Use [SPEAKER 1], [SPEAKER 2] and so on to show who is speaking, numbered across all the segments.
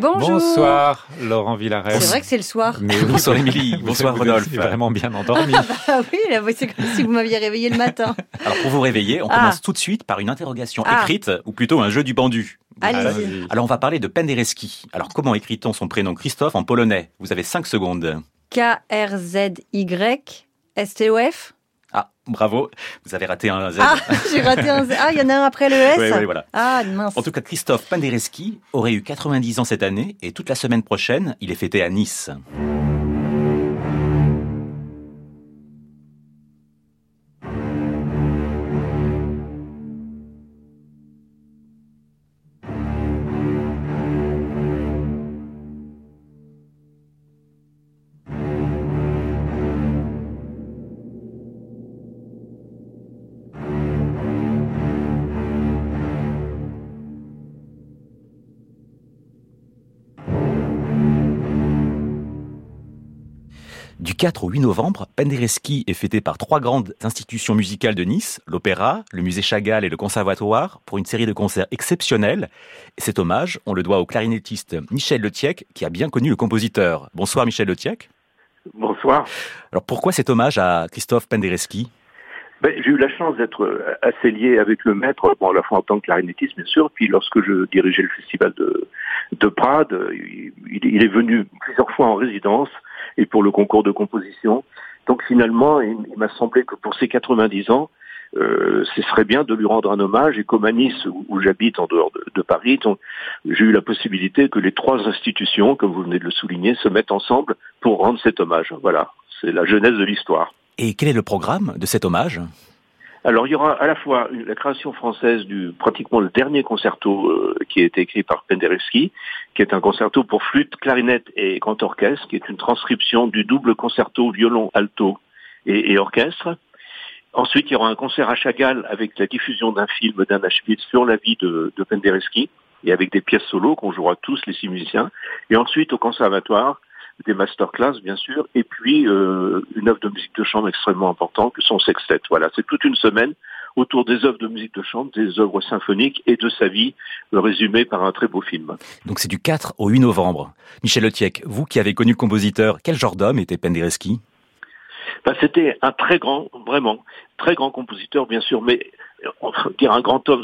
[SPEAKER 1] Bonjour.
[SPEAKER 2] Bonsoir, Laurent Villarès.
[SPEAKER 1] C'est vrai que c'est le soir.
[SPEAKER 2] Mais oui,
[SPEAKER 3] Bonsoir Émilie,
[SPEAKER 2] vous-
[SPEAKER 3] bonsoir
[SPEAKER 2] vous
[SPEAKER 3] Rodolphe.
[SPEAKER 2] êtes vraiment bien endormi.
[SPEAKER 1] Ah bah oui, c'est comme si vous m'aviez réveillé le matin.
[SPEAKER 3] Alors pour vous réveiller, on
[SPEAKER 1] Ah.
[SPEAKER 3] commence tout de suite par une interrogation
[SPEAKER 1] Ah.
[SPEAKER 3] écrite, ou plutôt un jeu du bandu.
[SPEAKER 1] Allez-y.
[SPEAKER 2] Allez-y.
[SPEAKER 3] Alors on va parler de Penderecki. Alors comment écrit-on son prénom Christophe en polonais? Vous avez 5 secondes.
[SPEAKER 1] K-R-Z-Y-S-T-O-F
[SPEAKER 3] Ah, bravo, vous avez raté un Z.
[SPEAKER 1] Ah, j'ai raté un Z. Ah, il y en a un après le S
[SPEAKER 3] Ouais, ouais, voilà.
[SPEAKER 1] Ah, mince.
[SPEAKER 3] En tout cas, Christophe Penderecki aurait eu 90 ans cette année et toute la semaine prochaine, il est fêté à Nice. 4 au 8 novembre, Penderecki est fêté par trois grandes institutions musicales de Nice, l'Opéra, le Musée Chagall et le Conservatoire, pour une série de concerts exceptionnels. Et cet hommage, on le doit au clarinettiste Michel Letiec, qui a bien connu le compositeur. Bonsoir Michel Letiec.
[SPEAKER 4] Bonsoir.
[SPEAKER 3] Alors pourquoi cet hommage à Christophe Penderecki?
[SPEAKER 4] Ben, j'ai eu la chance d'être euh, assez lié avec le maître, bon, à la fois en tant que clarinettiste, bien sûr, puis lorsque je dirigeais le festival de, de Prades, il, il est venu plusieurs fois en résidence et pour le concours de composition. Donc finalement, il, m'a semblé que pour ses 90 ans, euh, ce serait bien de lui rendre un hommage. Et comme à Nice, où, j'habite en dehors de, de Paris, j'ai eu la possibilité que les trois institutions, comme vous venez de le souligner, se mettent ensemble pour rendre cet hommage. Voilà, c'est la genèse de l'histoire.
[SPEAKER 3] Et quel est le programme de cet hommage?
[SPEAKER 4] Alors il y aura à la fois la création française du pratiquement le dernier concerto euh, qui a été écrit par Penderecki, qui est un concerto pour flûte, clarinette et grand orchestre, qui est une transcription du double concerto violon alto et, et orchestre. Ensuite, il y aura un concert à Chagall avec la diffusion d'un film d'Anna Schmitz sur la vie de, de Penderecki et avec des pièces solo qu'on jouera tous les six musiciens. Et ensuite au conservatoire, des masterclass bien sûr, et puis euh, une œuvre de musique de chambre extrêmement importante que son sextet. Voilà, c'est toute une semaine autour des œuvres de musique de chambre, des œuvres symphoniques et de sa vie, euh, résumée par un très beau film.
[SPEAKER 3] Donc c'est du 4 au 8 novembre. Michel Letiec, vous qui avez connu le compositeur, quel genre d'homme était Penderecki?
[SPEAKER 4] Ben, C'était un très grand, vraiment, très grand compositeur, bien sûr, mais euh, on dire un grand homme,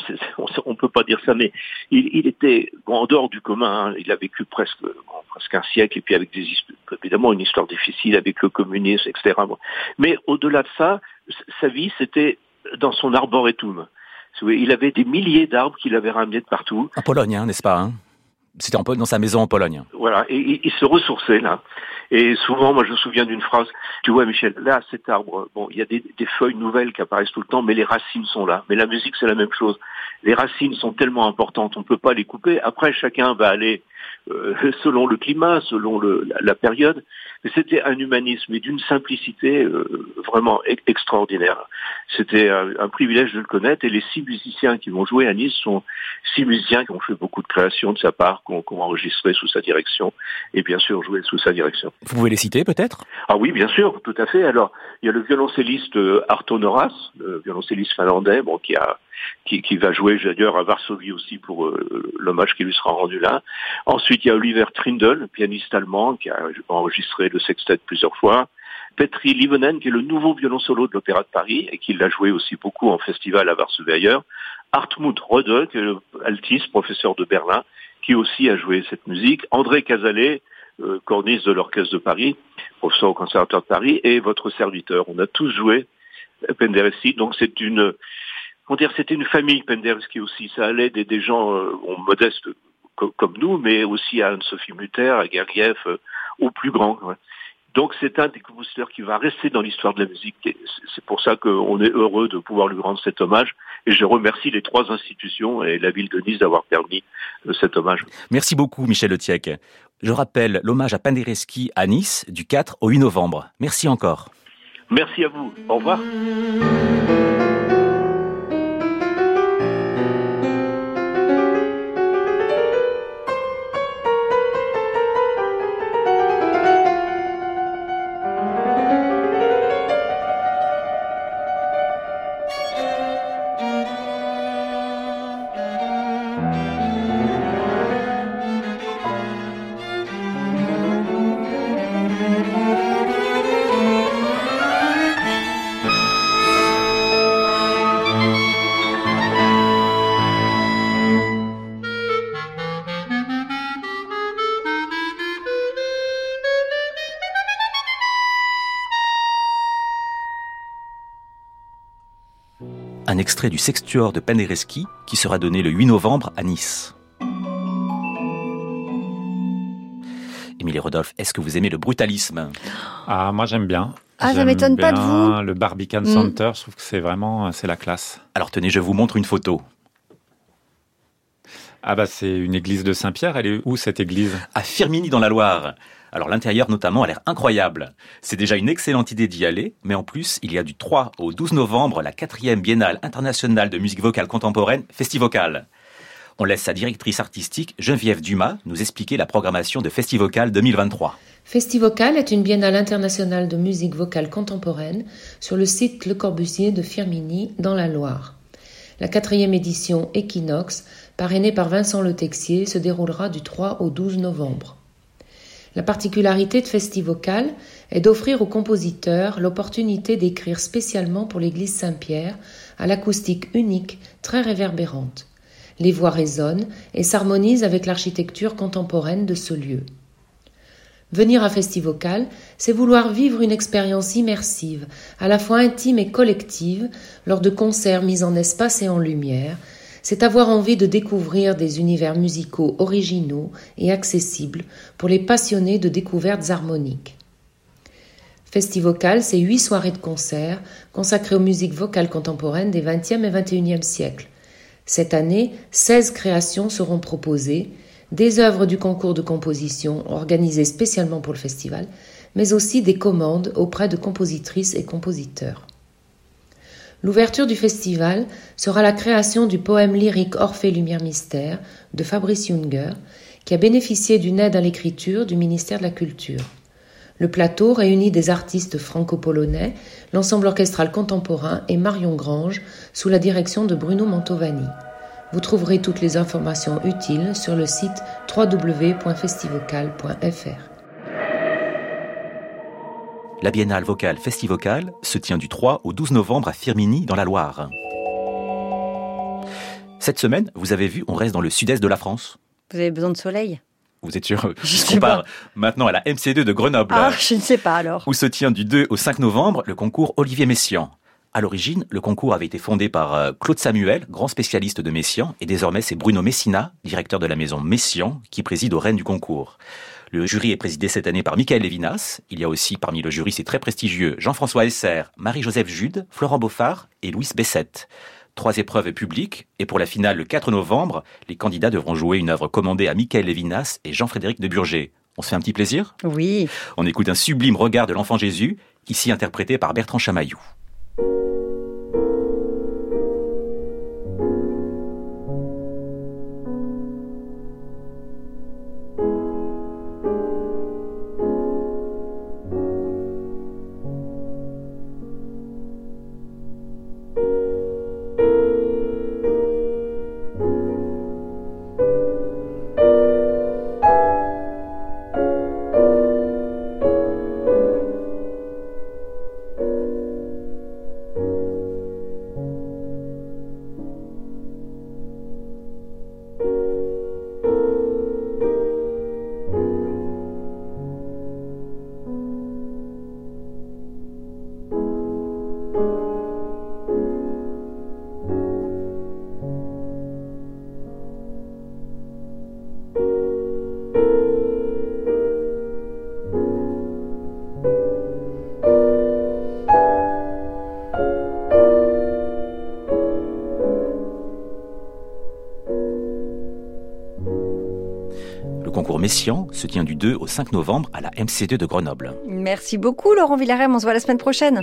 [SPEAKER 4] on ne peut pas dire ça, mais il, il était bon, en dehors du commun. hein. il a vécu presque, bon, presque un siècle, et puis avec des, évidemment une histoire difficile avec le communisme, etc. Mais au-delà de ça, sa vie, c'était dans son arboretum. Il avait des milliers d'arbres qu'il avait ramenés de partout.
[SPEAKER 3] En Pologne, hein, n'est-ce pas hein? C'était dans sa maison en Pologne.
[SPEAKER 4] Voilà, et il, il se ressourçait là. Et souvent, moi, je me souviens d'une phrase. Tu vois, Michel, là, cet arbre, bon, il y a des, des feuilles nouvelles qui apparaissent tout le temps, mais les racines sont là. Mais la musique, c'est la même chose. Les racines sont tellement importantes, on ne peut pas les couper. Après, chacun va aller euh, selon le climat, selon le, la, la période. Mais c'était un humanisme et d'une simplicité euh, vraiment e- extraordinaire. C'était un, un privilège de le connaître. Et les six musiciens qui vont jouer à Nice sont six musiciens qui ont fait beaucoup de créations de sa part, qui ont, qui ont enregistré sous sa direction et bien sûr joué sous sa direction.
[SPEAKER 3] Vous pouvez les citer peut-être?
[SPEAKER 4] Ah oui, bien sûr, tout à fait. Alors, il y a le violoncelliste euh, Arto Noras, le violoncelliste finlandais, bon, qui a qui, qui va jouer d'ailleurs à Varsovie aussi pour euh, l'hommage qui lui sera rendu là. Ensuite, il y a Oliver Trindle, pianiste allemand, qui a enregistré le sextet plusieurs fois. Petri Livonen, qui est le nouveau violon solo de l'Opéra de Paris et qui l'a joué aussi beaucoup en festival à Varsovie ailleurs. Hartmut Rode, qui est le altiste, professeur de Berlin, qui aussi a joué cette musique. André Casalet, euh, corniste de l'Orchestre de Paris, professeur au Conservatoire de Paris, et votre serviteur. On a tous joué Penderecki, donc c'est une, comment dire, c'était une famille Penderecki aussi. Ça allait des, des gens euh, bon, modestes co- comme nous, mais aussi à Anne-Sophie Mutter, à Gergiev, euh, aux plus grands. quoi. Donc c'est un des compositeurs qui va rester dans l'histoire de la musique. C'est pour ça qu'on est heureux de pouvoir lui rendre cet hommage. Et je remercie les trois institutions et la ville de Nice d'avoir permis euh, cet hommage.
[SPEAKER 3] Merci beaucoup Michel Letiec. Je rappelle l'hommage à Penderecki à Nice du 4 au 8 novembre. Merci encore.
[SPEAKER 4] Merci à vous. Au revoir.
[SPEAKER 3] Un extrait du Sextuor de Penderecki qui sera donné le 8 novembre à Nice. Émilie Rodolphe, est-ce que vous aimez le brutalisme?
[SPEAKER 2] Ah, moi j'aime bien.
[SPEAKER 1] Ah, ça m'étonne pas de vous.
[SPEAKER 2] Le Barbican
[SPEAKER 1] Mm.
[SPEAKER 2] Center, je trouve que c'est vraiment, c'est la classe.
[SPEAKER 3] Alors tenez, je vous montre une photo.
[SPEAKER 2] Ah bah c'est une église de Saint-Pierre, elle est où cette église?
[SPEAKER 3] À Firminy dans la Loire. Alors l'intérieur notamment a l'air incroyable. C'est déjà une excellente idée d'y aller, mais en plus, il y a du 3 au 12 novembre la quatrième biennale internationale de musique vocale contemporaine Festivocal. On laisse sa directrice artistique, Geneviève Dumas, nous expliquer la programmation de Festivocal 2023.
[SPEAKER 5] Festivocal est une biennale internationale de musique vocale contemporaine sur le site Le Corbusier de Firminy, dans la Loire. La quatrième édition Equinox, parrainée par Vincent Le Texier, se déroulera du 3 au 12 novembre. La particularité de Festivocal est d'offrir aux compositeurs l'opportunité d'écrire spécialement pour l'église Saint-Pierre, à l'acoustique unique, très réverbérante. Les voix résonnent et s'harmonisent avec l'architecture contemporaine de ce lieu. Venir à Festivocal, c'est vouloir vivre une expérience immersive, à la fois intime et collective, lors de concerts mis en espace et en lumière. C'est avoir envie de découvrir des univers musicaux originaux et accessibles pour les passionnés de découvertes harmoniques. Festivocal, c'est huit soirées de concerts consacrées aux musiques vocales contemporaines des XXe et XXIe siècles. Cette année, 16 créations seront proposées, des œuvres du concours de composition organisé spécialement pour le festival, mais aussi des commandes auprès de compositrices et compositeurs. L'ouverture du festival sera la création du poème lyrique Orphée Lumière Mystère de Fabrice Junger, qui a bénéficié d'une aide à l'écriture du ministère de la Culture. Le plateau réunit des artistes franco-polonais, l'ensemble orchestral contemporain et Marion Grange sous la direction de Bruno Mantovani. Vous trouverez toutes les informations utiles sur le site www.festivocal.fr.
[SPEAKER 3] La biennale vocale Festivocal se tient du 3 au 12 novembre à Firminy dans la Loire. Cette semaine, vous avez vu, on reste dans le sud-est de la France.
[SPEAKER 1] Vous avez besoin de soleil?
[SPEAKER 3] Vous êtes sûr?
[SPEAKER 1] Je sais
[SPEAKER 3] part maintenant à la MC2 de Grenoble.
[SPEAKER 1] Ah, je ne sais pas alors.
[SPEAKER 3] où se tient du 2 au 5 novembre le concours Olivier Messiaen. À l'origine, le concours avait été fondé par euh, Claude Samuel, grand spécialiste de Messiaen, et désormais c'est Bruno Messina, directeur de la maison Messiaen, qui préside aux rênes du concours. Le jury est présidé cette année par Michael Lévinas. Il y a aussi parmi le jury, c'est très prestigieux, Jean-François Esser, Marie-Joseph Jude, Florent Beaufard et Louis Bessette. Trois épreuves publiques, et pour la finale le 4 novembre, les candidats devront jouer une œuvre commandée à Michael Lévinas et Jean-Frédéric de Burger. On se fait un petit plaisir?
[SPEAKER 1] Oui.
[SPEAKER 3] on écoute un sublime regard de l'enfant Jésus, ici interprété par Bertrand Chamaillou. Concours Messiaen se tient du 2 au 5 novembre à la MC2 de Grenoble.
[SPEAKER 1] Merci beaucoup Laurent Villarem, on se voit la semaine prochaine.